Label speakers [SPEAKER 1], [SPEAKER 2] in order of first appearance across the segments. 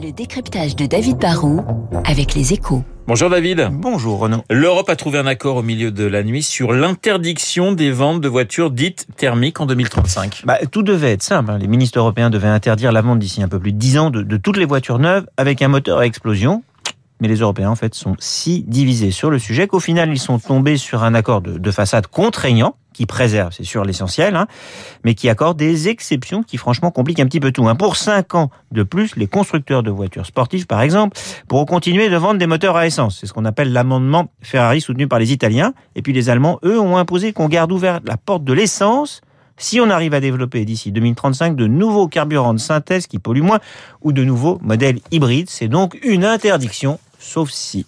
[SPEAKER 1] Le décryptage de David Barrault avec les échos.
[SPEAKER 2] Bonjour David.
[SPEAKER 3] Bonjour Renaud.
[SPEAKER 2] L'Europe a trouvé un accord au milieu de la nuit sur l'interdiction des ventes de voitures dites thermiques en 2035.
[SPEAKER 3] Bah, tout devait être simple. hein. Les ministres européens devaient interdire la vente d'ici un peu plus de 10 ans de, de toutes les voitures neuves avec un moteur à explosion. Mais les Européens, en fait, sont si divisés sur le sujet qu'au final, ils sont tombés sur un accord de, de façade contraignant qui préserve, c'est sûr, l'essentiel, hein, mais qui accorde des exceptions qui, franchement, compliquent un petit peu tout. hein. Pour 5 ans de plus, les constructeurs de voitures sportives, par exemple, pourront continuer de vendre des moteurs à essence. C'est ce qu'on appelle l'amendement Ferrari soutenu par les Italiens. Et puis les Allemands, eux, ont imposé qu'on garde ouverte la porte de l'essence si on arrive à développer d'ici 2035 de nouveaux carburants de synthèse qui polluent moins ou de nouveaux modèles hybrides. C'est donc une interdiction, sauf si.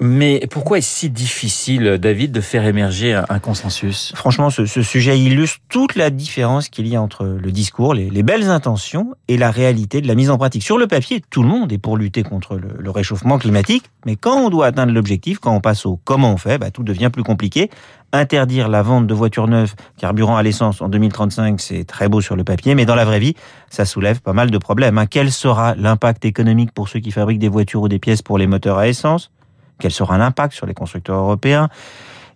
[SPEAKER 2] Mais pourquoi est-ce si difficile, David, de faire émerger un, consensus?
[SPEAKER 3] Franchement, ce, sujet illustre toute la différence qu'il y a entre le discours, les, les belles intentions et la réalité de la mise en pratique. Sur le papier, tout le monde est pour lutter contre le, le réchauffement climatique, mais quand on doit atteindre l'objectif, quand on passe au comment on fait, bah, tout devient plus compliqué. Interdire la vente de voitures neuves carburant à l'essence en 2035, c'est très beau sur le papier, mais dans la vraie vie, ça soulève pas mal de problèmes. hein. Quel sera l'impact économique pour ceux qui fabriquent des voitures ou des pièces pour les moteurs à essence? Quel sera l'impact sur les constructeurs européens.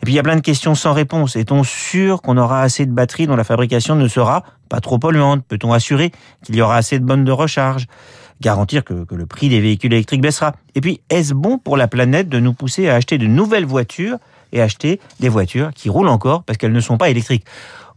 [SPEAKER 3] Et puis il y a plein de questions sans réponse. Est-on sûr qu'on aura assez de batteries dont la fabrication ne sera pas trop polluante? Peut-on assurer qu'il y aura assez de bonnes de recharge? Garantir que, que le prix des véhicules électriques baissera. Et puis, est-ce bon pour la planète de nous pousser à acheter de nouvelles voitures et acheter des voitures qui roulent encore parce qu'elles ne sont pas électriques?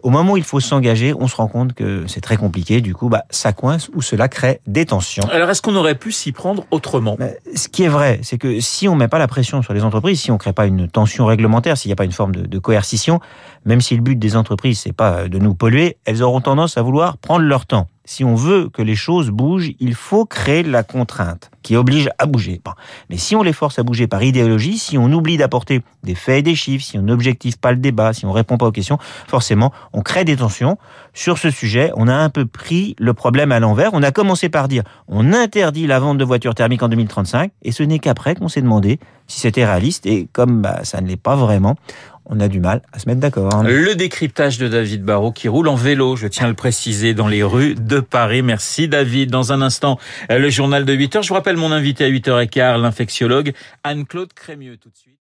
[SPEAKER 3] Au moment où il faut s'engager, on se rend compte que c'est très compliqué. Du coup, bah, ça coince ou cela crée des tensions.
[SPEAKER 2] Alors est-ce qu'on aurait pu s'y prendre autrement?
[SPEAKER 3] Mais ce qui est vrai, c'est que si on met pas la pression sur les entreprises, si on crée pas une tension réglementaire, s'il n'y a pas une forme de, de coercition, même si le but des entreprises c'est pas de nous polluer, elles auront tendance à vouloir prendre leur temps. Si on veut que les choses bougent, il faut créer la contrainte qui oblige à bouger. Mais si on les force à bouger par idéologie, si on oublie d'apporter des faits et des chiffres, si on n'objective pas le débat, si on répond pas aux questions, forcément, on crée des tensions. Sur ce sujet, on a un peu pris le problème à l'envers. On a commencé par dire on interdit la vente de voitures thermiques en 2035, et ce n'est qu'après qu'on s'est demandé si c'était réaliste. Et comme bah, ça ne l'est pas vraiment, on a du mal à se mettre d'accord. hein.
[SPEAKER 2] Le décryptage de David Barrault qui roule en vélo, je tiens à le préciser, dans les rues de Paris. Merci David. Dans un instant, le journal de 8 heures. Je vous rappelle mon invité à 8h15, l'infectiologue Anne-Claude Crémieux tout de suite.